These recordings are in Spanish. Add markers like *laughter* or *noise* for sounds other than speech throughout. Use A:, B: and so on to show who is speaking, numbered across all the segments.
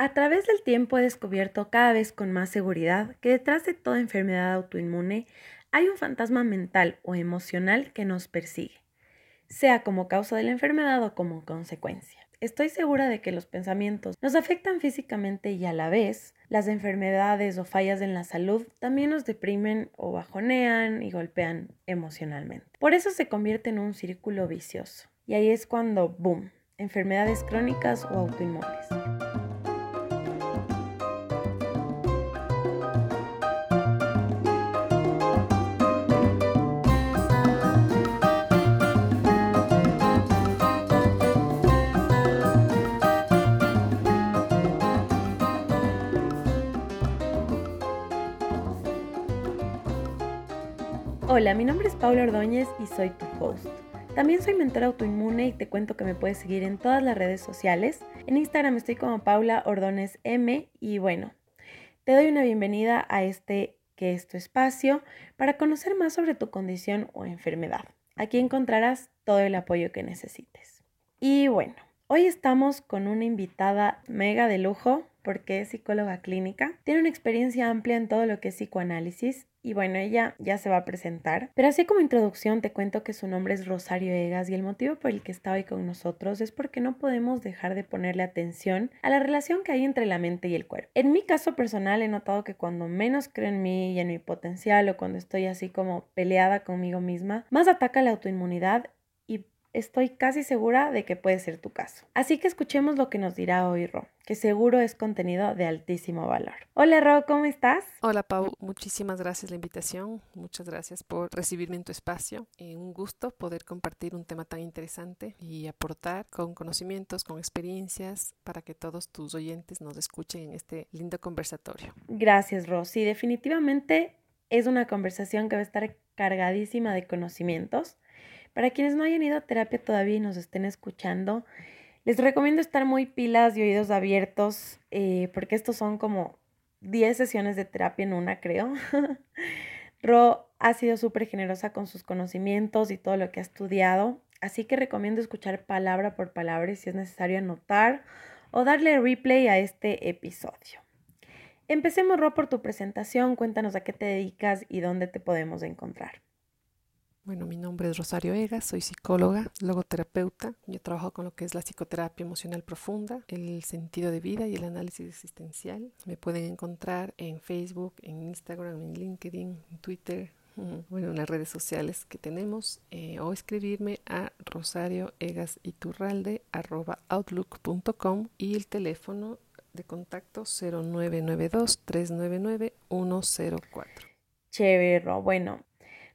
A: A través del tiempo he descubierto cada vez con más seguridad que detrás de toda enfermedad autoinmune hay un fantasma mental o emocional que nos persigue, sea como causa de la enfermedad o como consecuencia. Estoy segura de que los pensamientos nos afectan físicamente y a la vez las enfermedades o fallas en la salud también nos deprimen o bajonean y golpean emocionalmente. Por eso se convierte en un círculo vicioso. Y ahí es cuando, boom, enfermedades crónicas o autoinmunes. Hola, mi nombre es Paula Ordóñez y soy tu host. También soy mentora autoinmune y te cuento que me puedes seguir en todas las redes sociales. En Instagram estoy como Paula Ordóñez M y bueno, te doy una bienvenida a este que es tu espacio para conocer más sobre tu condición o enfermedad. Aquí encontrarás todo el apoyo que necesites. Y bueno, hoy estamos con una invitada mega de lujo porque es psicóloga clínica, tiene una experiencia amplia en todo lo que es psicoanálisis y bueno, ella ya se va a presentar. Pero así como introducción te cuento que su nombre es Rosario Egas y el motivo por el que está hoy con nosotros es porque no podemos dejar de ponerle atención a la relación que hay entre la mente y el cuerpo. En mi caso personal he notado que cuando menos creo en mí y en mi potencial o cuando estoy así como peleada conmigo misma, más ataca la autoinmunidad estoy casi segura de que puede ser tu caso. Así que escuchemos lo que nos dirá hoy Ro, que seguro es contenido de altísimo valor. Hola Ro, ¿cómo estás?
B: Hola Pau, muchísimas gracias la invitación, muchas gracias por recibirme en tu espacio. Eh, un gusto poder compartir un tema tan interesante y aportar con conocimientos, con experiencias para que todos tus oyentes nos escuchen en este lindo conversatorio.
A: Gracias Ro, sí, definitivamente es una conversación que va a estar cargadísima de conocimientos para quienes no hayan ido a terapia todavía y nos estén escuchando, les recomiendo estar muy pilas y oídos abiertos eh, porque estos son como 10 sesiones de terapia en una, creo. *laughs* Ro ha sido súper generosa con sus conocimientos y todo lo que ha estudiado, así que recomiendo escuchar palabra por palabra y si es necesario anotar o darle replay a este episodio. Empecemos, Ro, por tu presentación. Cuéntanos a qué te dedicas y dónde te podemos encontrar.
B: Bueno, mi nombre es Rosario Egas, soy psicóloga, logoterapeuta. Yo trabajo con lo que es la psicoterapia emocional profunda, el sentido de vida y el análisis existencial. Me pueden encontrar en Facebook, en Instagram, en LinkedIn, en Twitter, bueno, en las redes sociales que tenemos, eh, o escribirme a rosarioegasiturralde.outlook.com y el teléfono de contacto 0992 399 104.
A: Chévere, bueno,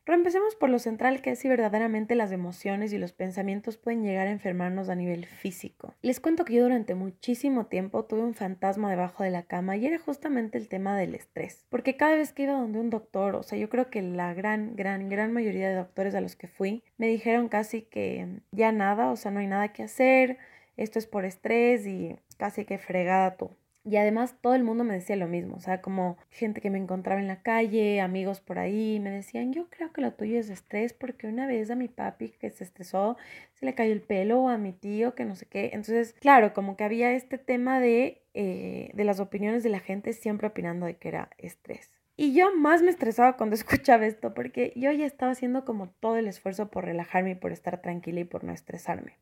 A: pero empecemos por lo central que es si verdaderamente las emociones y los pensamientos pueden llegar a enfermarnos a nivel físico. Les cuento que yo durante muchísimo tiempo tuve un fantasma debajo de la cama y era justamente el tema del estrés. Porque cada vez que iba donde un doctor, o sea, yo creo que la gran, gran, gran mayoría de doctores a los que fui me dijeron casi que ya nada, o sea, no hay nada que hacer, esto es por estrés y casi que fregada tú. Y además todo el mundo me decía lo mismo, o sea, como gente que me encontraba en la calle, amigos por ahí, me decían, yo creo que lo tuyo es estrés porque una vez a mi papi que se estresó, se le cayó el pelo, o a mi tío que no sé qué. Entonces, claro, como que había este tema de, eh, de las opiniones de la gente siempre opinando de que era estrés. Y yo más me estresaba cuando *laughs* escuchaba esto porque yo ya estaba haciendo como todo el esfuerzo por relajarme y por estar tranquila y por no estresarme.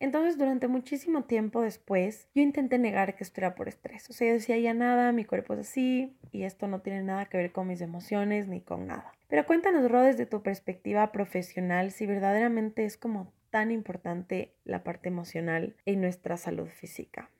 A: Entonces, durante muchísimo tiempo después, yo intenté negar que esto era por estrés. O sea, yo decía ya nada, mi cuerpo es así y esto no tiene nada que ver con mis emociones ni con nada. Pero cuéntanos, Ro, desde tu perspectiva profesional, si verdaderamente es como tan importante la parte emocional en nuestra salud física.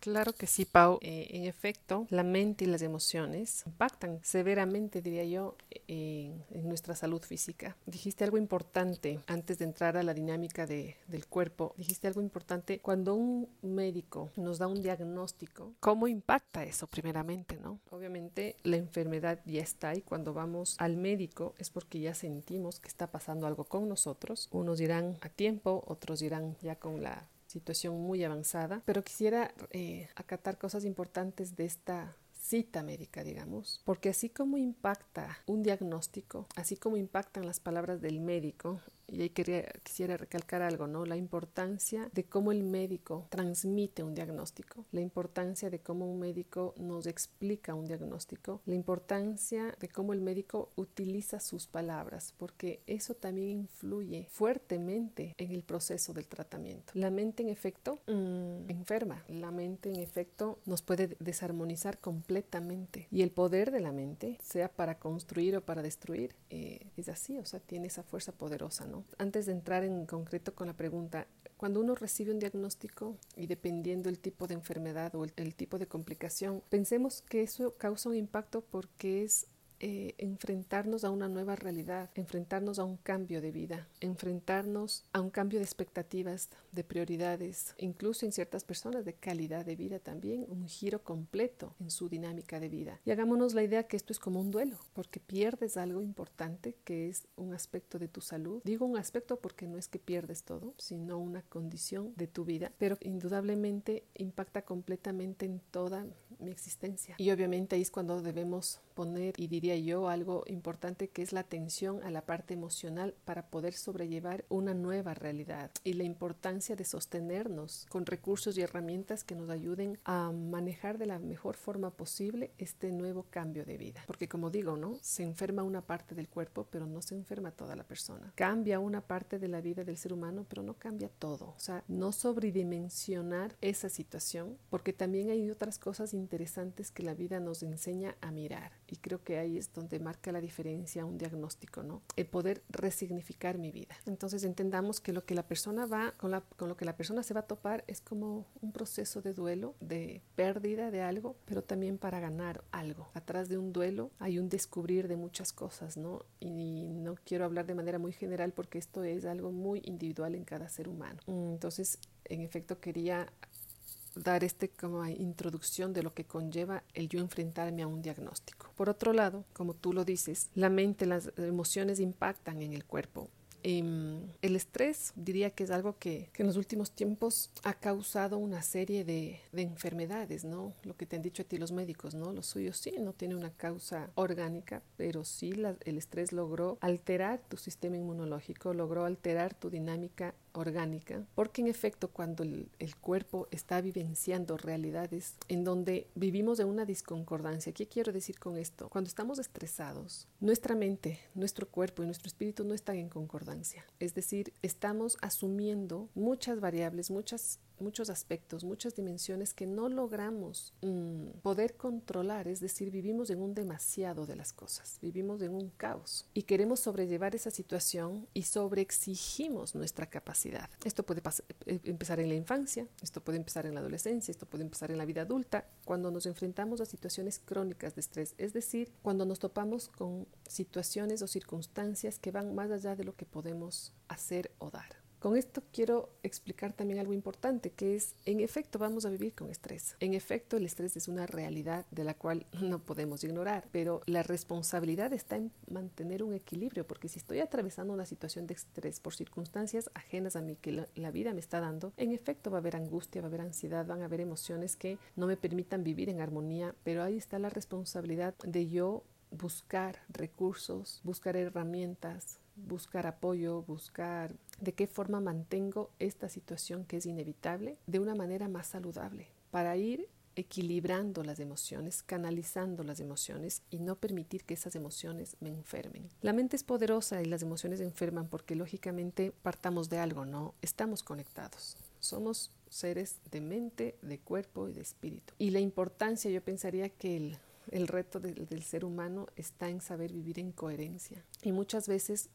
B: Claro que sí, Pau. Eh, en efecto, la mente y las emociones impactan severamente, diría yo, en, nuestra salud física. Dijiste algo importante antes de entrar a la dinámica de, del cuerpo. Dijiste algo importante cuando un médico nos da un diagnóstico. ¿Cómo impacta eso primeramente, no? Obviamente la enfermedad ya está y cuando vamos al médico es porque ya sentimos que está pasando algo con nosotros. Unos dirán a tiempo, otros dirán ya con la situación muy avanzada, pero quisiera eh, acatar cosas importantes de esta cita médica, digamos, porque así como impacta un diagnóstico, así como impactan las palabras del médico y ahí quería, quisiera recalcar algo, ¿no? La importancia de cómo el médico transmite un diagnóstico, la importancia de cómo un médico nos explica un diagnóstico, la importancia de cómo el médico utiliza sus palabras, porque eso también influye fuertemente en el proceso del tratamiento. La mente, en efecto, mm, enferma, la mente, en efecto, nos puede desarmonizar completamente y el poder de la mente, sea para construir o para destruir, eh, es así, o sea, tiene esa fuerza poderosa, ¿no? Antes de entrar en concreto con la pregunta, cuando uno recibe un diagnóstico y dependiendo el tipo de enfermedad o el tipo de complicación, pensemos que eso causa un impacto porque es eh, enfrentarnos a una nueva realidad, enfrentarnos a un cambio de vida, enfrentarnos a un cambio de expectativas, de prioridades, incluso en ciertas personas de calidad de vida también, un giro completo en su dinámica de vida. Y hagámonos la idea que esto es como un duelo, porque pierdes algo importante que es un aspecto de tu salud. Digo un aspecto porque no es que pierdes todo, sino una condición de tu vida, pero indudablemente impacta completamente en toda mi existencia. Y obviamente ahí es cuando debemos poner, y diría yo, algo importante que es la atención a la parte emocional para poder sobrellevar una nueva realidad y la importancia de sostenernos con recursos y herramientas que nos ayuden a manejar de la mejor forma posible este nuevo cambio de vida. Porque como digo, ¿no? Se enferma una parte del cuerpo, pero no se enferma toda la persona. Cambia una parte de la vida del ser humano, pero no cambia todo. O sea, no sobredimensionar esa situación, porque también hay otras cosas interesantes que la vida nos enseña a mirar. Y creo que ahí donde marca la diferencia un diagnóstico, ¿no? El poder resignificar mi vida. Entonces entendamos que lo que la persona va, con, con lo que la persona se va a topar es como un proceso de duelo, de pérdida de algo, pero también para ganar algo. Atrás de un duelo hay un descubrir de muchas cosas, ¿no? Y no quiero hablar de manera muy general porque esto es algo muy individual en cada ser humano. Entonces, en efecto, quería dar este como introducción de lo que conlleva el yo enfrentarme a un diagnóstico. Por otro lado, como tú lo dices, la mente, las emociones impactan en el cuerpo Em, el estrés diría que es algo que, en los últimos tiempos ha causado una serie de, enfermedades, ¿no? Lo que te han dicho a ti los médicos, ¿no? Lo suyo sí, no tiene una causa orgánica, pero sí el estrés logró alterar tu sistema inmunológico, logró alterar tu dinámica orgánica, porque en efecto cuando el, cuerpo está vivenciando realidades en donde vivimos de una disconcordancia, ¿qué quiero decir con esto? Cuando estamos estresados, nuestra mente, nuestro cuerpo y nuestro espíritu no están en concordancia, es decir, estamos asumiendo muchas variables, muchas muchos aspectos, muchas dimensiones que no logramos mm, poder controlar, es decir, vivimos en un demasiado de las cosas, vivimos en un caos y queremos sobrellevar esa situación y sobreexigimos nuestra capacidad. Esto puede eh, empezar en la infancia, esto puede empezar en la adolescencia, esto puede empezar en la vida adulta, cuando nos enfrentamos a situaciones crónicas de estrés, es decir, cuando nos topamos con situaciones o circunstancias que van más allá de lo que podemos hacer o dar. Con esto quiero explicar también algo importante, que es, en efecto, vamos a vivir con estrés. En efecto, el estrés es una realidad de la cual *laughs* no podemos ignorar, pero la responsabilidad está en mantener un equilibrio, porque si estoy atravesando una situación de estrés por circunstancias ajenas a mí que la, vida me está dando, en efecto va a haber angustia, va a haber ansiedad, van a haber emociones que no me permitan vivir en armonía, pero ahí está la responsabilidad de yo buscar recursos, buscar herramientas, buscar apoyo, buscar de qué forma mantengo esta situación que es inevitable de una manera más saludable para ir equilibrando las emociones, canalizando las emociones y no permitir que esas emociones me enfermen. La mente es poderosa y las emociones enferman porque lógicamente partamos de algo, ¿no? Estamos conectados. Somos seres de mente, de cuerpo y de espíritu. Y la importancia, yo pensaría que el el reto del ser humano está en saber vivir en coherencia. Y muchas veces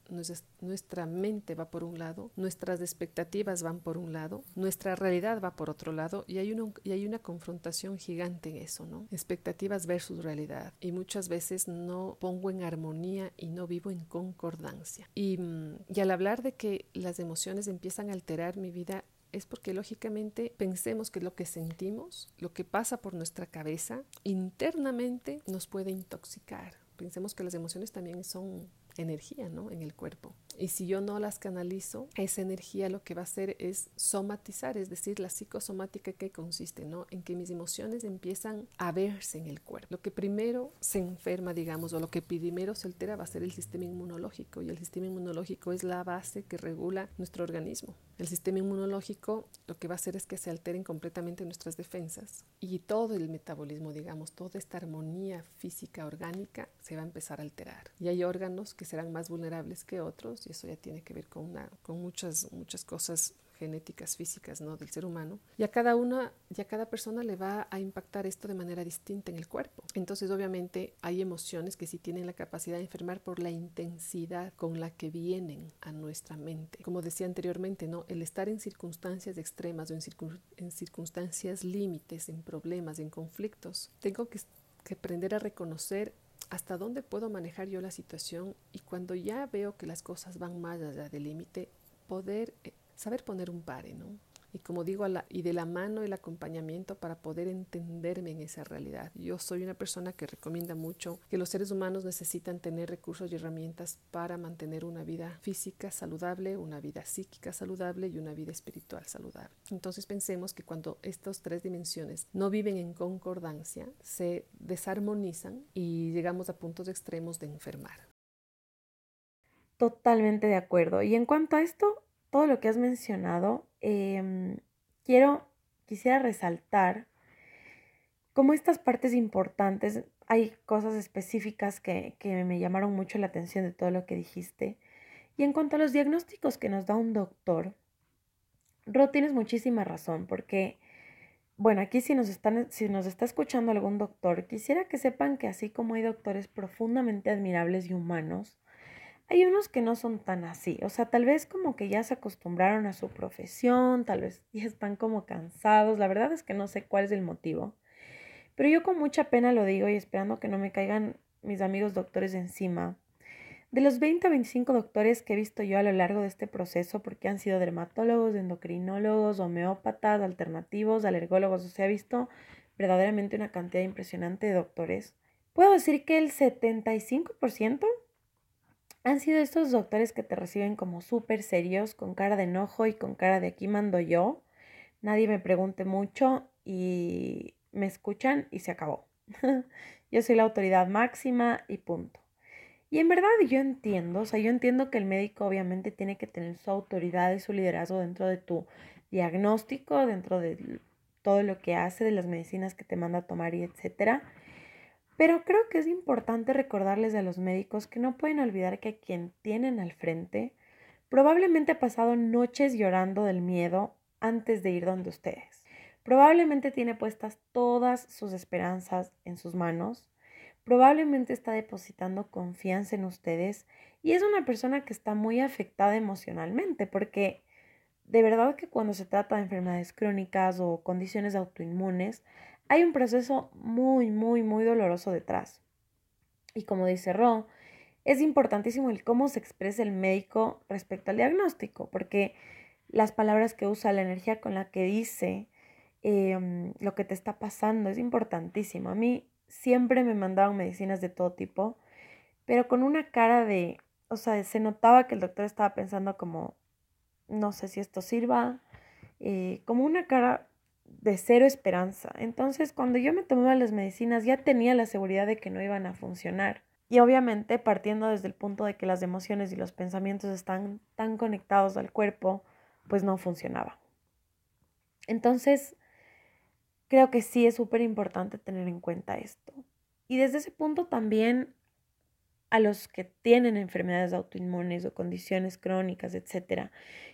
B: nuestra mente va por un lado, nuestras expectativas van por un lado, nuestra realidad va por otro lado y hay, una, y hay una confrontación gigante en eso, ¿no? Expectativas versus realidad. Y muchas veces no pongo en armonía y no vivo en concordancia. Y, mm, y al hablar de que las emociones empiezan a alterar mi vida, es porque lógicamente pensemos que lo que sentimos, lo que pasa por nuestra cabeza, internamente nos puede intoxicar. Pensemos que las emociones también son energía ¿no? en el cuerpo. Y si yo no las canalizo, esa energía lo que va a hacer es somatizar, es decir, la psicosomática que consiste, ¿no? En que mis emociones empiezan a verse en el cuerpo. Lo que primero se enferma, digamos, o lo que primero se altera va a ser el sistema inmunológico y el sistema inmunológico es la base que regula nuestro organismo. El sistema inmunológico lo que va a hacer es que se alteren completamente nuestras defensas y todo el metabolismo, digamos, toda esta armonía física orgánica se va a empezar a alterar. Y hay órganos que serán más vulnerables que otros y eso ya tiene que ver con, una, con muchas, muchas cosas genéticas físicas ¿no? del ser humano. Y a cada una y a cada persona le va a impactar esto de manera distinta en el cuerpo. Entonces obviamente hay emociones que sí tienen la capacidad de enfermar por la intensidad con la que vienen a nuestra mente. Como decía anteriormente no el estar en circunstancias extremas o en, en circunstancias límites en problemas en conflictos tengo que, que aprender a reconocer hasta dónde puedo manejar yo la situación y cuando ya veo que las cosas van más allá del límite poder eh, saber poner un pare, ¿no? Y como digo, y de la mano el acompañamiento para poder entenderme en esa realidad. Yo soy una persona que recomienda mucho que los seres humanos necesitan tener recursos y herramientas para mantener una vida física saludable, una vida psíquica saludable y una vida espiritual saludable. Entonces pensemos que cuando estas tres dimensiones no viven en concordancia, se desarmonizan y llegamos a puntos extremos de enfermar.
A: Totalmente de acuerdo. Y en cuanto a esto, todo lo que has mencionado, em, quiero, quisiera resaltar como estas partes importantes, hay cosas específicas que, que me llamaron mucho la atención de todo lo que dijiste. Y en cuanto a los diagnósticos que nos da un doctor, Ro, tienes muchísima razón, porque, bueno, aquí si nos, están, si nos está escuchando algún doctor, quisiera que sepan que así como hay doctores profundamente admirables y humanos, hay unos que no son tan así, o sea, tal vez como que ya se acostumbraron a su profesión, tal vez *laughs* ya están como cansados, la verdad es que no sé cuál es el motivo, pero yo con mucha pena lo digo y esperando que no me caigan mis amigos doctores encima. De los 20 a 25 doctores que he visto yo a lo largo de este proceso, porque han sido dermatólogos, endocrinólogos, homeópatas, alternativos, alergólogos, o sea, he visto verdaderamente una cantidad impresionante de doctores, puedo decir que el 75% han sido estos doctores que te reciben como súper serios, con cara de enojo y con cara de aquí mando yo. Nadie me pregunte mucho y me escuchan y se acabó. *laughs* yo soy la autoridad máxima y punto. Y en verdad yo entiendo, o sea, yo entiendo que el médico obviamente tiene que tener su autoridad y su liderazgo dentro de tu diagnóstico, dentro de todo lo que hace, de las medicinas que te manda a tomar y etcétera. Pero creo que es importante recordarles a los médicos que no pueden olvidar que quien tienen al frente probablemente ha pasado noches llorando del miedo antes de ir donde ustedes. Probablemente tiene puestas todas sus esperanzas en sus manos. Probablemente está depositando confianza en ustedes y es una persona que está muy afectada emocionalmente porque de verdad que cuando se trata de enfermedades crónicas o condiciones autoinmunes, hay un proceso muy, muy, muy doloroso detrás. Y como dice Ro, es importantísimo el cómo se expresa el médico respecto al diagnóstico, porque las palabras que usa, la energía con la que dice em, lo que te está pasando es importantísimo. A mí siempre me mandaban medicinas de todo tipo, pero con una cara de, o sea, se notaba que el doctor estaba pensando como, no sé si esto sirva, eh, como una cara de cero esperanza. Entonces, cuando yo me tomaba las medicinas, ya tenía la seguridad de que no iban a funcionar. Y obviamente, partiendo desde el punto de que las emociones y los pensamientos están tan conectados al cuerpo, pues no funcionaba. Entonces, creo que sí es súper importante tener en cuenta esto. Y desde ese punto también a los que tienen enfermedades autoinmunes o condiciones crónicas, etcétera,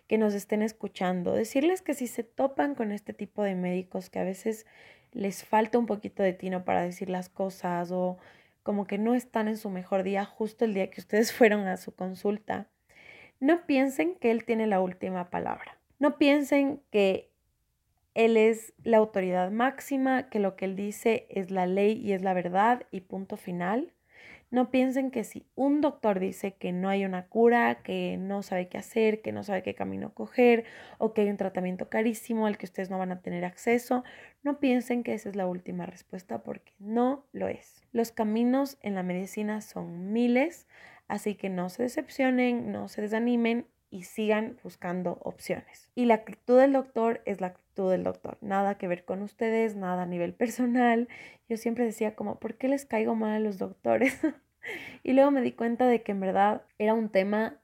A: que nos estén escuchando, decirles que si se topan con este tipo de médicos que a veces les falta un poquito de tino para decir las cosas o como que no están en su mejor día justo el día que ustedes *laughs* fueron a su consulta, no piensen que él tiene la última palabra. No piensen que él es la autoridad máxima, que lo que él dice es la ley y es la verdad y punto final. No piensen que si un doctor dice que no hay una cura, que no sabe qué hacer, que no sabe qué camino coger o que hay un tratamiento carísimo al que ustedes no van a tener acceso, no piensen que esa es la última respuesta porque no lo es. Los caminos en la medicina son miles. Así que no se decepcionen, no se desanimen y sigan buscando opciones. Y la actitud del doctor es la actitud del doctor. Nada que ver con ustedes, nada a nivel *laughs* personal. Yo siempre decía como, ¿por qué les caigo mal a los doctores? *laughs* y luego me di cuenta de que en verdad era un tema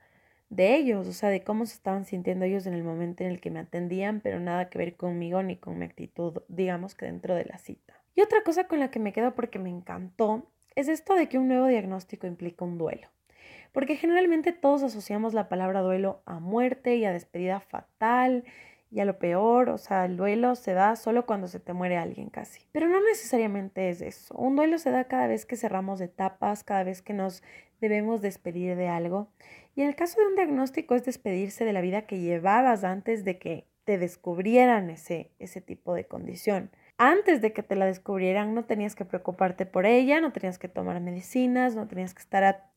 A: de ellos, o sea, de cómo se estaban sintiendo ellos en el momento en el que me atendían, pero nada que ver conmigo ni con mi actitud, digamos que dentro de la cita. Y otra cosa con la que me quedo porque me encantó es esto de que un nuevo diagnóstico implica un duelo. Porque generalmente todos asociamos la palabra duelo a muerte y a despedida fatal y a lo peor, o sea, el duelo se da solo cuando se te muere alguien casi. Pero no necesariamente es eso. Un duelo se da cada vez que cerramos etapas, cada vez que nos debemos despedir de algo. Y en el caso de un diagnóstico es despedirse de la vida que llevabas antes de que te descubrieran ese, ese tipo de condición antes de que te la descubrieran no tenías que preocuparte por ella, no tenías que tomar medicinas, no tenías que estar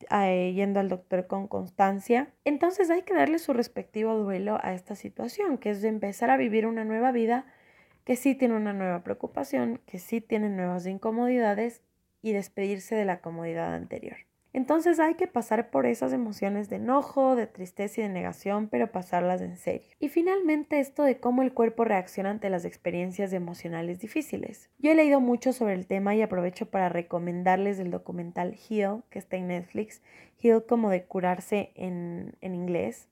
A: yendo al doctor con constancia. Entonces hay que darle su respectivo duelo a esta situación, que es de empezar a vivir una nueva vida que sí tiene una nueva preocupación, que sí tiene nuevas incomodidades y despedirse de la comodidad anterior. Entonces hay que pasar por esas emociones de enojo, de tristeza y de negación, pero pasarlas en serio. Y finalmente esto de cómo el cuerpo reacciona ante las experiencias emocionales difíciles. Yo he leído mucho sobre el tema y aprovecho para recomendarles el documental Heal, que está en Netflix, Heal como de curarse en, en inglés.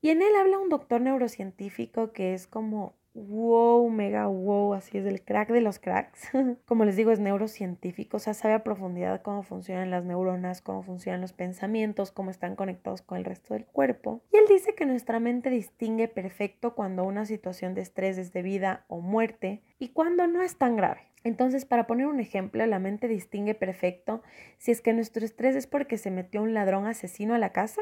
A: Y en él habla un doctor neurocientífico que es como wow, mega wow, así es el crack de los cracks. *laughs* Como les digo, es neurocientífico, o sea, sabe a profundidad cómo funcionan las neuronas, cómo funcionan los pensamientos, cómo están conectados con el resto del cuerpo. Y él dice que nuestra mente distingue perfecto cuando una situación de estrés es de vida o muerte y cuando no es tan grave. Entonces, para poner un ejemplo, la mente distingue perfecto si es que nuestro estrés es porque se metió un ladrón asesino a la casa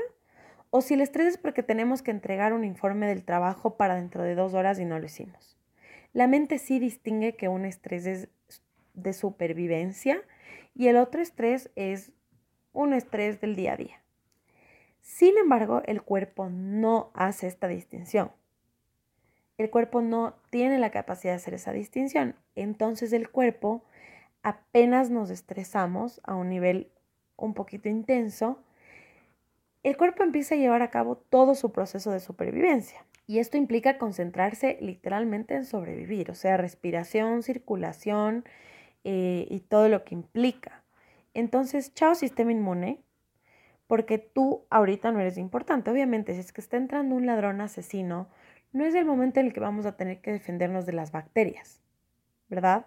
A: o si el estrés es porque tenemos que entregar un informe del trabajo para dentro de dos horas y no lo hicimos. La mente sí distingue que un estrés es de supervivencia y el otro estrés es un estrés del día a día. Sin embargo, el cuerpo no hace esta distinción. El cuerpo no tiene la capacidad de hacer esa distinción. Entonces el cuerpo, apenas nos estresamos a un nivel un poquito intenso, el cuerpo empieza a llevar a cabo todo su proceso de supervivencia. Y esto implica concentrarse literalmente en sobrevivir, o sea, respiración, circulación eh, y todo lo que implica. Entonces, chao sistema inmune, porque tú ahorita no eres importante. Obviamente, si es que está entrando un ladrón asesino, no es el momento en el que vamos a tener que defendernos de las bacterias, ¿verdad?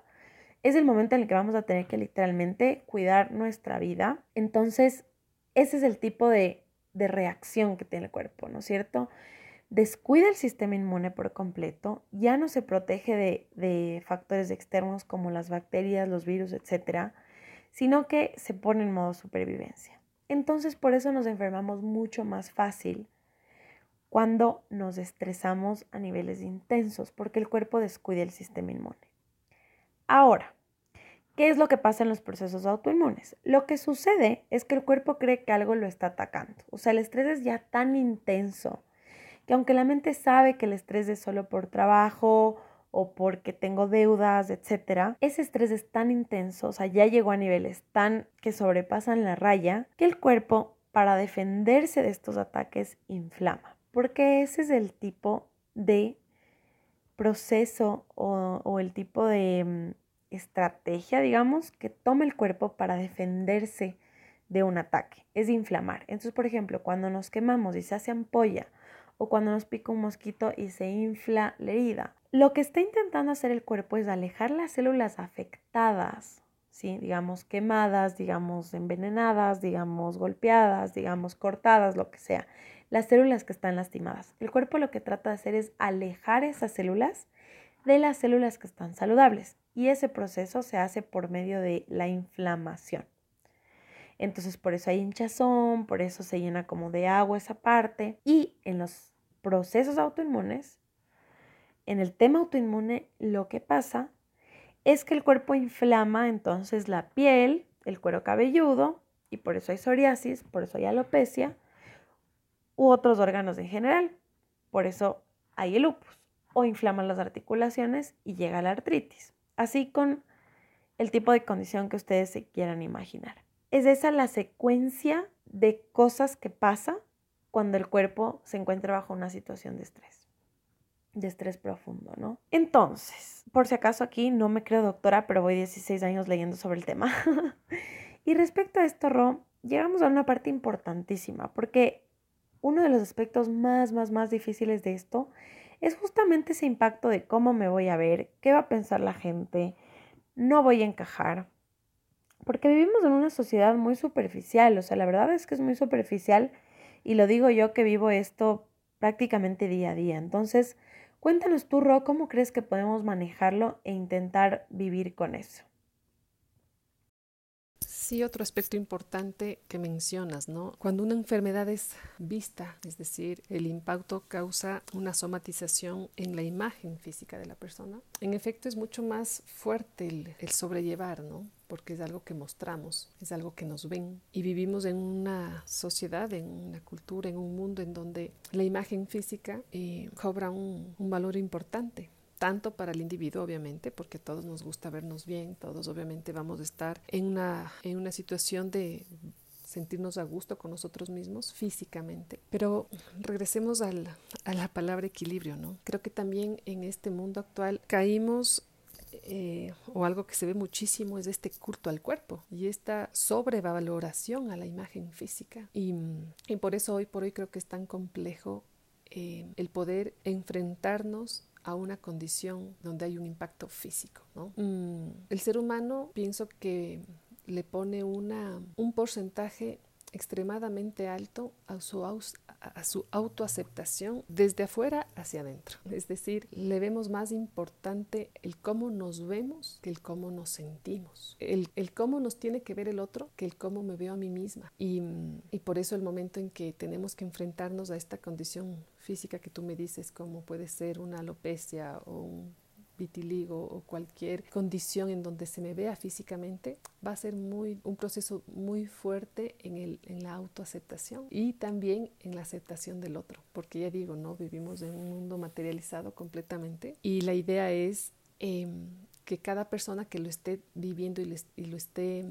A: Es el momento en el que vamos a tener que literalmente cuidar nuestra vida. Entonces, ese es el tipo de de reacción que tiene el cuerpo, ¿no es cierto? Descuida el sistema inmune por completo, ya no se protege de, de factores externos como las bacterias, los virus, etcétera, sino que se pone en modo supervivencia. Entonces, por eso nos enfermamos mucho más fácil cuando nos estresamos a niveles intensos, porque el cuerpo descuida el sistema inmune. Ahora, ¿Qué es lo que pasa en los procesos autoinmunes? Lo que sucede es que el cuerpo cree que algo lo está atacando. O sea, el estrés es ya tan intenso que aunque la mente sabe que el estrés es solo por trabajo o porque tengo deudas, etcétera, ese estrés es tan intenso, o sea, ya llegó a niveles tan que sobrepasan la raya, que el cuerpo, para defenderse de estos ataques, inflama. Porque ese es el tipo de proceso o, o el tipo de mm, estrategia, digamos, que toma el cuerpo para defenderse de un ataque, es inflamar. Entonces, por ejemplo, cuando nos quemamos y se hace ampolla o cuando nos pica un mosquito y se infla la herida, lo que está intentando hacer el cuerpo es alejar las células afectadas, ¿sí? digamos quemadas, digamos envenenadas, digamos golpeadas, digamos cortadas, lo que sea, las células que están lastimadas. El cuerpo lo que trata de hacer es alejar esas células de las células que están saludables y ese proceso se hace por medio de la inflamación. Entonces por eso hay hinchazón, por eso se llena como de agua esa parte y en los procesos autoinmunes, en el tema autoinmune lo que pasa es que el cuerpo inflama entonces la piel, el cuero cabelludo y por eso hay psoriasis, por eso hay alopecia u otros órganos en general. Por eso hay el lupus o inflaman las articulaciones y llega la artritis. Así con el tipo de condición que ustedes se quieran imaginar. es esa la secuencia de cosas que pasa cuando el cuerpo se encuentra bajo una situación de estrés, de estrés profundo, ¿no? Entonces, por si acaso aquí no me creo doctora, pero voy 16 años leyendo sobre el tema. *laughs* y respecto a esto, Ro, llegamos a una parte importantísima, porque uno de los aspectos más, más, más difíciles de esto es justamente ese impacto de cómo me voy a ver, qué va a pensar la gente, no voy a encajar. Porque vivimos en una sociedad muy superficial, o sea, la verdad es que es muy superficial y lo digo yo que vivo esto prácticamente día a día. Entonces, cuéntanos tú, Ro, ¿cómo crees que podemos manejarlo e intentar vivir con eso?
B: Sí, otro aspecto importante que mencionas, ¿no? Cuando una enfermedad es vista, es decir, el impacto causa una somatización en la imagen física de la persona, en efecto es mucho más fuerte el, el sobrellevar, ¿no? porque es algo que mostramos, es algo que nos ven y vivimos en una sociedad, en una cultura, en un mundo en donde la imagen física eh, cobra un, un valor importante tanto para el individuo, obviamente, porque a todos nos gusta vernos bien, todos obviamente vamos a estar en una, en una situación de sentirnos a gusto con nosotros mismos físicamente. Pero regresemos al, a la palabra equilibrio, ¿no? Creo que también en este mundo actual caímos eh, o algo que se ve muchísimo es este culto al cuerpo y esta sobrevaloración a la imagen física. Y, y por eso hoy por hoy creo que es tan complejo eh, el poder enfrentarnos a una condición donde hay un impacto físico. ¿no? Mm, el ser humano pienso que le pone una, un porcentaje extremadamente alto a su, a su autoaceptación desde afuera hacia adentro. Es decir, le vemos más importante el cómo nos vemos que el cómo nos sentimos. El, cómo nos tiene que ver el otro que el cómo me veo a mí misma. Y, y por eso el momento en que tenemos que enfrentarnos a esta condición física que tú me dices, como puede ser una alopecia o un vitiligo o cualquier condición en donde se me vea físicamente, va a ser muy, un proceso muy fuerte en, el, en la autoaceptación y también en la aceptación del otro, porque ya digo, no vivimos en un mundo materializado completamente y la idea es em, que cada persona que lo esté viviendo y, y lo esté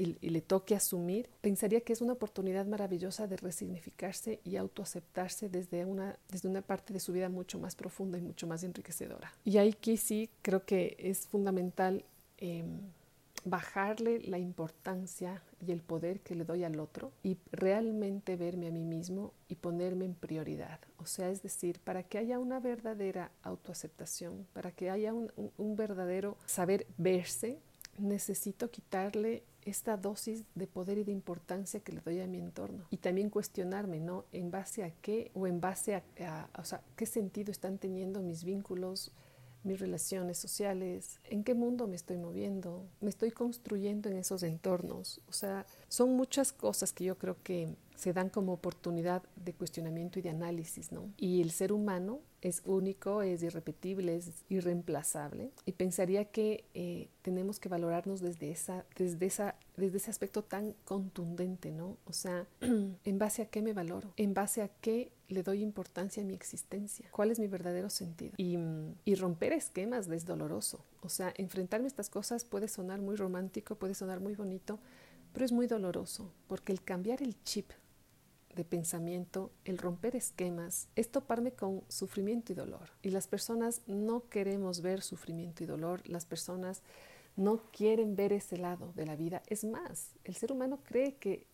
B: y, le toque asumir, pensaría que es una oportunidad maravillosa de resignificarse y autoaceptarse desde una, desde una parte de su vida mucho más profunda y mucho más enriquecedora. Y ahí que sí creo que es fundamental em, bajarle la importancia y el poder que le doy al otro y realmente verme a mí mismo y ponerme en prioridad. O sea, es decir, para que haya una verdadera autoaceptación, para que haya un, un verdadero saber verse, necesito quitarle esta dosis de poder y de importancia que le doy a mi entorno. Y también cuestionarme, ¿no? ¿En base a qué o en base a, o sea, qué sentido están teniendo mis vínculos, mis relaciones sociales, en qué mundo me estoy moviendo, me estoy construyendo en esos entornos. O sea, son muchas cosas que yo creo que se dan como oportunidad de cuestionamiento y de análisis, ¿no? Y el ser humano es único, es irrepetible, es irreemplazable. Y pensaría que eh, tenemos que valorarnos desde, esa, desde, esa, desde ese aspecto tan contundente, ¿no? O sea, *clears throat* ¿en base a qué me valoro? ¿En base a qué le doy importancia a mi existencia? ¿Cuál es mi verdadero sentido? Y, y romper esquemas es doloroso. O sea, enfrentarme a estas cosas puede sonar muy romántico, puede sonar muy bonito, pero es muy doloroso, porque el cambiar el chip de pensamiento, el romper esquemas, es toparme con sufrimiento y dolor. Y las personas no queremos ver sufrimiento y dolor, las personas no quieren ver ese lado de la vida. Es más, el ser humano cree que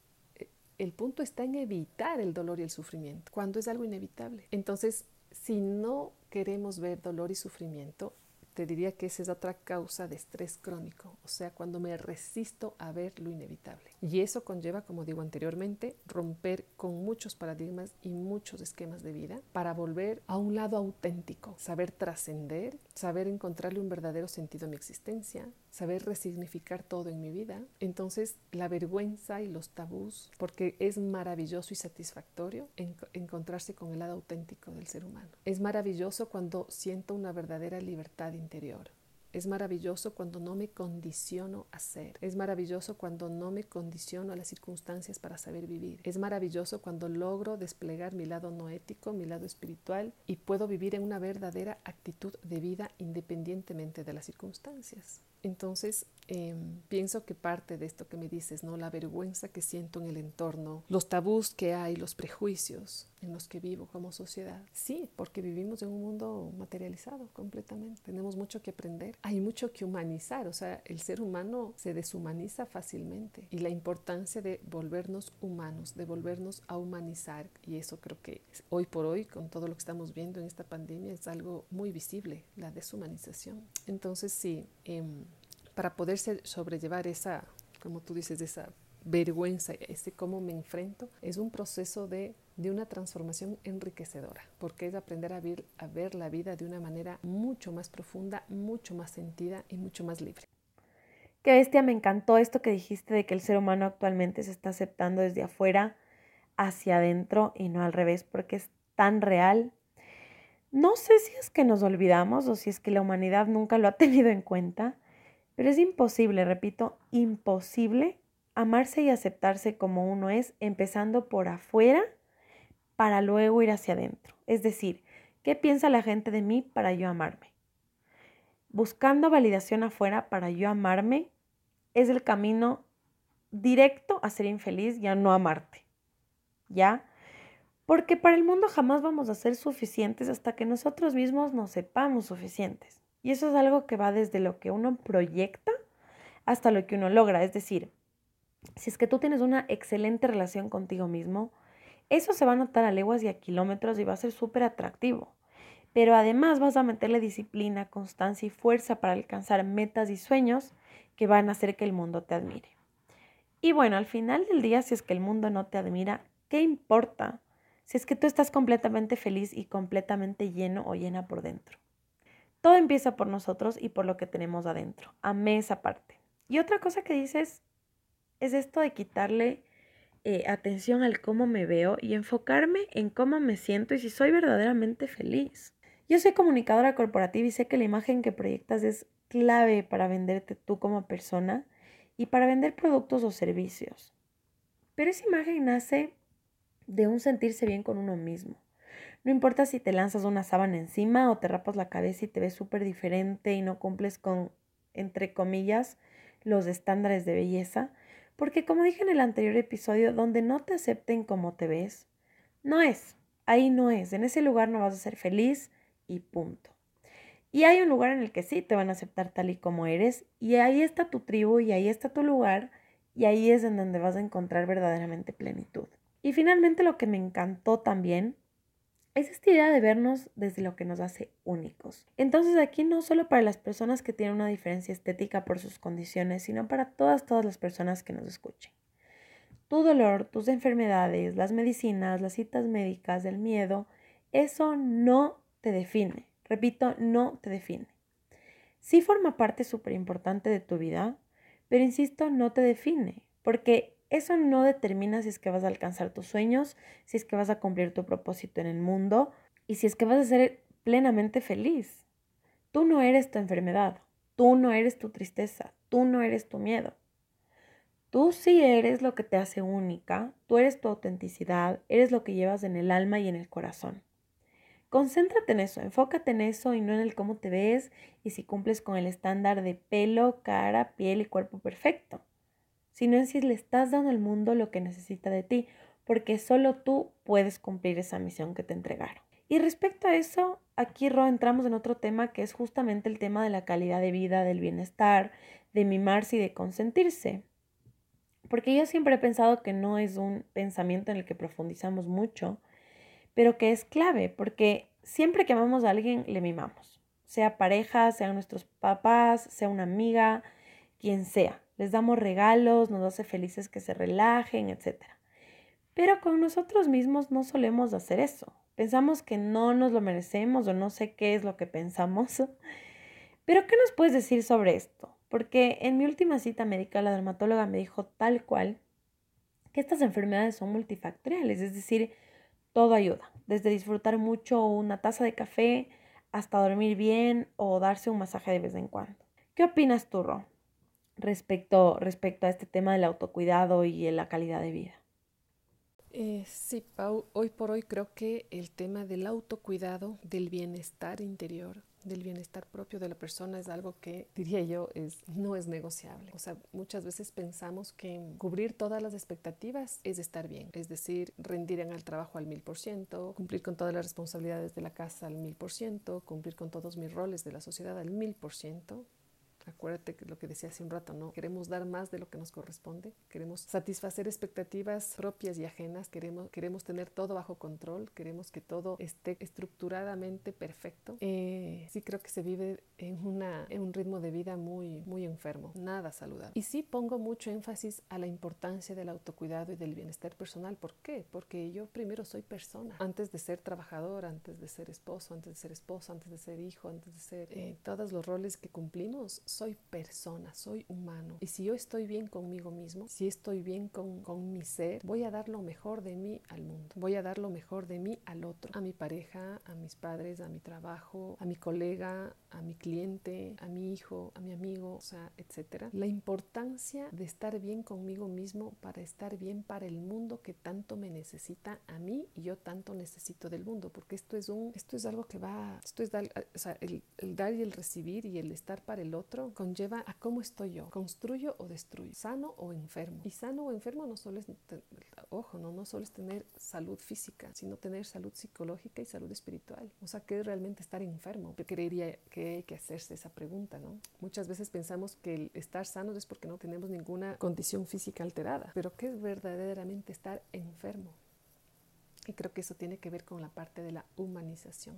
B: el punto está en evitar el dolor y el sufrimiento, cuando es algo inevitable. Entonces, si no queremos ver dolor y sufrimiento, te diría que esa es otra causa de estrés crónico, o sea, cuando me resisto a ver lo inevitable. Y eso conlleva, como digo anteriormente, romper con muchos paradigmas y muchos esquemas de vida para volver a un lado auténtico, saber trascender, saber encontrarle un verdadero sentido a mi existencia, saber resignificar todo en mi vida. Entonces, la vergüenza y los tabús, porque es maravilloso y satisfactorio encontrarse con el lado auténtico del ser humano. Es maravilloso cuando siento una verdadera libertad interior. Es maravilloso cuando no me condiciono a ser. Es maravilloso cuando no me condiciono a las circunstancias para saber vivir. Es maravilloso cuando logro desplegar mi lado no ético, mi lado espiritual y puedo vivir en una verdadera actitud de vida independientemente de las circunstancias. Entonces, Em, pienso que parte de esto que me dices, ¿no? La vergüenza que siento en el entorno, los tabús que hay, los prejuicios en los que vivo como sociedad. Sí, porque vivimos en un mundo materializado completamente. Tenemos mucho que aprender. Hay mucho que humanizar. O sea, el ser humano se deshumaniza fácilmente. Y la importancia de volvernos humanos, de volvernos a humanizar. Y eso creo que hoy por hoy, con todo lo que estamos viendo en esta pandemia, es algo muy visible, la deshumanización. Entonces, sí. Eh, para poderse sobrellevar esa, como tú dices, esa vergüenza, ese cómo me enfrento, es un proceso de, de, una transformación enriquecedora, porque es aprender a ver, a ver la vida de una manera mucho más profunda, mucho más sentida y mucho más libre.
A: Qué bestia, me encantó esto que dijiste de que el ser humano actualmente se está aceptando desde afuera hacia adentro y no al revés, porque es tan real. No sé si es que nos olvidamos o si es que la humanidad nunca lo ha *laughs* tenido en cuenta, pero es imposible, repito, imposible amarse y aceptarse como uno es, empezando por afuera para luego ir hacia adentro. Es decir, ¿qué piensa la gente de mí para yo amarme? Buscando validación afuera para yo amarme es el camino directo a ser infeliz y a no amarte. ¿Ya? Porque para el mundo jamás vamos a ser suficientes hasta que nosotros mismos nos sepamos suficientes. Y eso es algo que va desde lo que uno proyecta hasta lo que uno logra. Es decir, si es que tú tienes una excelente relación contigo mismo, eso se va a notar a leguas y a kilómetros y va a ser súper atractivo. Pero además vas a meterle disciplina, constancia y fuerza para alcanzar metas y sueños que van a hacer que el mundo te admire. Y bueno, al final del día, si es que el mundo no te admira, ¿qué importa? Si es que tú estás completamente feliz y completamente lleno o llena por dentro. Todo empieza por nosotros y por lo que tenemos adentro. Amé esa parte. Y otra cosa que dices es esto de quitarle eh, atención al cómo me veo y enfocarme en cómo me siento y si soy verdaderamente feliz. Yo soy comunicadora corporativa y sé que la imagen que proyectas es clave para venderte tú como persona y para vender productos o servicios. Pero esa imagen nace de un sentirse bien con uno mismo. No importa si te lanzas una sábana encima o te rapas la cabeza y te ves súper diferente y no cumples con, entre comillas, los estándares de belleza, porque como dije en el anterior episodio, donde no te acepten como te ves, no es, ahí no es, en ese lugar no vas a ser feliz y punto. Y hay un lugar en el que sí te van a aceptar tal y como eres, y ahí está tu tribu y ahí está tu lugar, y ahí es en donde vas a encontrar verdaderamente plenitud. Y finalmente lo que me encantó también es esta idea de vernos desde lo que nos hace únicos. Entonces aquí no solo para las personas que tienen una diferencia estética por sus condiciones, sino para todas, todas las personas que nos escuchen. Tu dolor, tus enfermedades, las medicinas, las citas médicas, el miedo, eso no te define. Repito, no te define. Sí forma parte súper importante de tu vida, pero insisto, no te define, porque eso no determina si es que vas a alcanzar tus sueños, si es que vas a cumplir tu propósito en el mundo y si es que vas a ser plenamente feliz. Tú no eres tu enfermedad, tú no eres tu tristeza, tú no eres tu miedo. Tú sí eres lo que te hace única, tú eres tu autenticidad, eres lo que llevas en el alma y en el corazón. Concéntrate en eso, enfócate en eso y no en el cómo te ves y si cumples con el estándar de pelo, cara, piel y cuerpo perfecto sino en si le estás dando al mundo lo que necesita de ti, porque solo tú puedes cumplir esa misión que te entregaron. Y respecto a eso, aquí Ro entramos en otro tema que es justamente el tema de la calidad de vida, del bienestar, de mimarse y de consentirse. Porque yo siempre he pensado que no es un pensamiento en el que profundizamos mucho, pero que es clave, porque siempre que amamos a alguien, le mimamos. Sea pareja, sean nuestros papás, sea una amiga, quien sea les damos regalos, nos hace felices que se relajen, etc. Pero con nosotros mismos no solemos hacer eso. Pensamos que no nos lo merecemos o no sé qué es lo que pensamos. *laughs* Pero ¿qué nos puedes decir sobre esto? Porque en mi última cita médica la dermatóloga me dijo tal cual que estas enfermedades son multifactoriales, es decir, todo ayuda, desde disfrutar mucho una taza de café hasta dormir bien o darse un masaje de vez en cuando. ¿Qué opinas tú, Ro? Respecto, respecto a este tema del autocuidado y la calidad de vida.
B: Eh, sí, Pau, hoy por hoy creo que el tema del autocuidado, del bienestar interior, del bienestar propio de la persona es algo que, diría yo, es, no es negociable. O sea, muchas veces pensamos que cubrir todas las expectativas es estar bien, es decir, rendir en el trabajo al mil por ciento, cumplir con todas las responsabilidades de la casa al mil por ciento, cumplir con todos mis roles de la sociedad al mil por ciento, Acuérdate lo que decía hace un rato, ¿no? Queremos dar más de lo que nos corresponde, queremos satisfacer expectativas propias y ajenas, queremos, queremos tener todo bajo control, queremos que todo esté estructuradamente perfecto. Eh, sí creo que se vive en, una, en un ritmo de vida muy, muy enfermo, nada saludable. Y sí pongo mucho énfasis a la importancia del autocuidado y del bienestar personal. ¿Por qué? Porque yo primero soy persona, antes de ser trabajador, antes de ser esposo, antes de ser esposa, antes de ser hijo, antes de ser eh, todos los roles que cumplimos soy persona, soy humano. Y si yo estoy bien conmigo mismo, si estoy bien con, con, mi ser, voy a dar lo mejor de mí al mundo. Voy a dar lo mejor de mí al otro, a mi pareja, a mis padres, a mi trabajo, a mi colega, a mi cliente, a mi hijo, a mi amigo, o sea, etcétera. La importancia de estar bien conmigo mismo para estar bien para el mundo que tanto me necesita a mí y yo tanto necesito del mundo, porque esto es un, esto es algo que va, esto es dar, o sea, el, el dar y el recibir y el estar para el otro conlleva a cómo estoy yo, construyo o destruyo, sano o enfermo. Y sano o enfermo no solo es, ojo, no, no solo es tener salud física, sino tener salud psicológica y salud espiritual. O sea, ¿qué es realmente estar enfermo? Yo creería que hay que hacerse esa pregunta, ¿no? Muchas veces pensamos que el estar sano es porque no tenemos ninguna condición física alterada, pero ¿qué es verdaderamente estar enfermo? Y creo que eso tiene que ver con la parte de la humanización.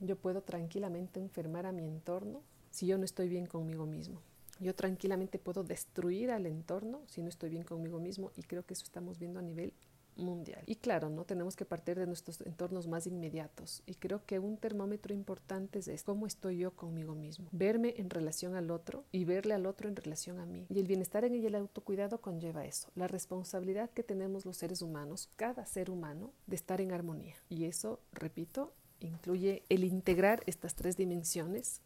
B: Yo puedo tranquilamente enfermar a mi entorno si yo no estoy bien conmigo mismo. Yo tranquilamente puedo destruir al entorno si no estoy bien conmigo mismo y creo que eso estamos viendo a nivel mundial. Y claro, no tenemos que partir de nuestros entornos más inmediatos. Y creo que un termómetro importante es cómo estoy yo conmigo mismo. Verme en relación al otro y verle al otro en relación a mí. Y el bienestar en el autocuidado conlleva eso, la responsabilidad que tenemos los seres humanos, cada ser humano, de estar en armonía. Y eso, repito, incluye el integrar estas tres dimensiones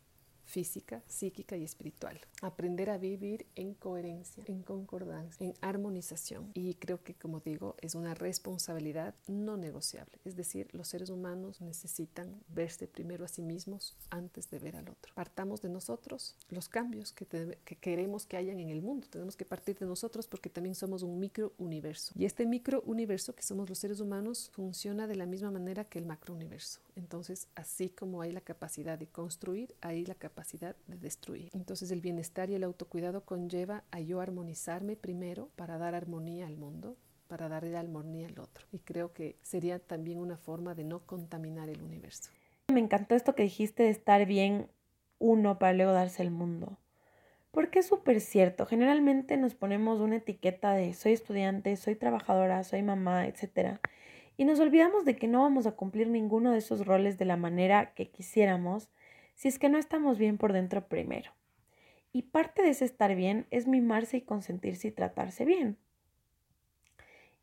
B: física, psíquica y espiritual. Aprender a vivir en coherencia, en concordancia, en armonización. Y creo que, como digo, es una responsabilidad no negociable. Es decir, los seres humanos necesitan verse primero a sí mismos antes de ver al otro. Partamos de nosotros los cambios que, que queremos que hayan en el mundo. Tenemos que partir de nosotros porque también somos un micro universo. Y este micro universo que somos los seres humanos funciona de la misma manera que el macro universo. Entonces, así como hay la capacidad de construir, hay la capacidad capacidad de destruir. Entonces el bienestar y el autocuidado conlleva a yo armonizarme primero para dar armonía al mundo, para darle armonía al otro. Y creo que sería también una forma de no contaminar el universo.
A: Me encantó esto que dijiste de estar bien uno para luego darse el mundo. Porque es súper cierto. Generalmente nos ponemos una etiqueta de soy estudiante, soy trabajadora, soy mamá, etc. Y nos olvidamos de que no vamos a cumplir ninguno de esos roles de la manera que quisiéramos si es que no estamos bien por dentro primero. Y parte de ese estar bien es mimarse y consentirse y tratarse bien.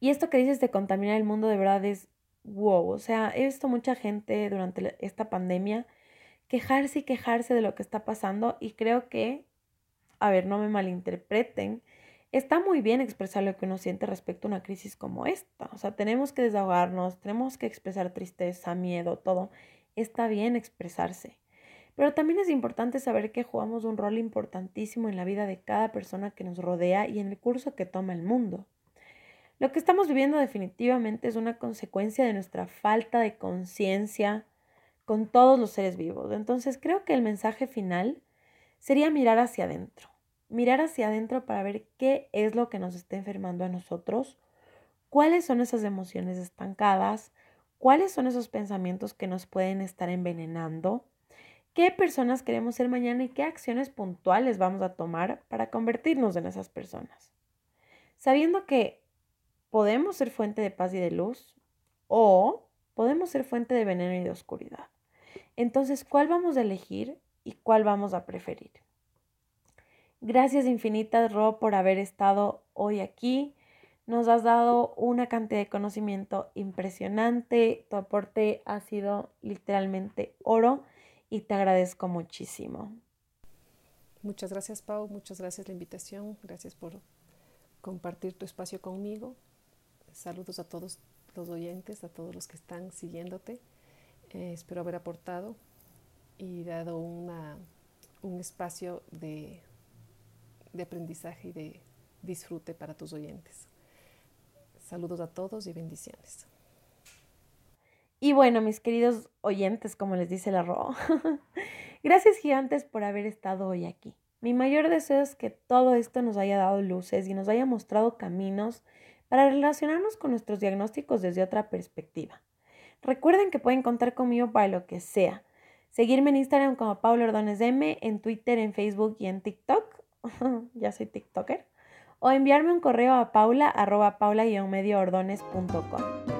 A: Y esto que dices de contaminar el mundo de verdad es wow. O sea, he visto mucha gente durante esta pandemia quejarse y quejarse de lo que está pasando y creo que, a ver, no me malinterpreten, está muy bien expresar lo que uno siente respecto a una crisis como esta. O sea, tenemos que desahogarnos, tenemos que expresar tristeza, miedo, todo. Está bien expresarse. Pero también es importante saber que jugamos un rol importantísimo en la vida de cada persona que nos rodea y en el curso que toma el mundo. Lo que estamos viviendo definitivamente es una consecuencia de nuestra falta de conciencia con todos los seres vivos. Entonces creo que el mensaje final sería mirar hacia adentro. Mirar hacia adentro para ver qué es lo que nos está enfermando a nosotros, cuáles son esas emociones estancadas, cuáles son esos pensamientos que nos pueden estar envenenando qué personas queremos ser mañana y qué acciones puntuales vamos a tomar para convertirnos en esas personas. Sabiendo que podemos ser fuente de paz y de luz o podemos ser fuente de veneno y de oscuridad. Entonces, ¿cuál vamos a elegir y cuál vamos a preferir? Gracias infinitas, Ro, por haber estado hoy aquí. Nos has dado una cantidad de conocimiento impresionante. Tu aporte ha sido literalmente oro y te agradezco muchísimo.
B: Muchas gracias, Pau. Muchas gracias la invitación. Gracias por compartir tu espacio conmigo. Saludos a todos los oyentes, a todos los que están siguiéndote. Eh, espero haber aportado y dado una, un espacio de, de aprendizaje y de disfrute para tus oyentes. Saludos a todos y bendiciones.
A: Y bueno, mis queridos oyentes, como les dice la Ro, *laughs* gracias gigantes por haber estado hoy aquí. Mi mayor deseo es que todo esto nos haya dado luces y nos haya mostrado caminos para relacionarnos con nuestros diagnósticos desde otra perspectiva. Recuerden que pueden contar conmigo para lo que sea. Seguirme en Instagram como Paula Ordones M, en Twitter, en Facebook y en TikTok. *laughs* ya soy TikToker. O enviarme un correo a paula arroba paula-medioordones.com.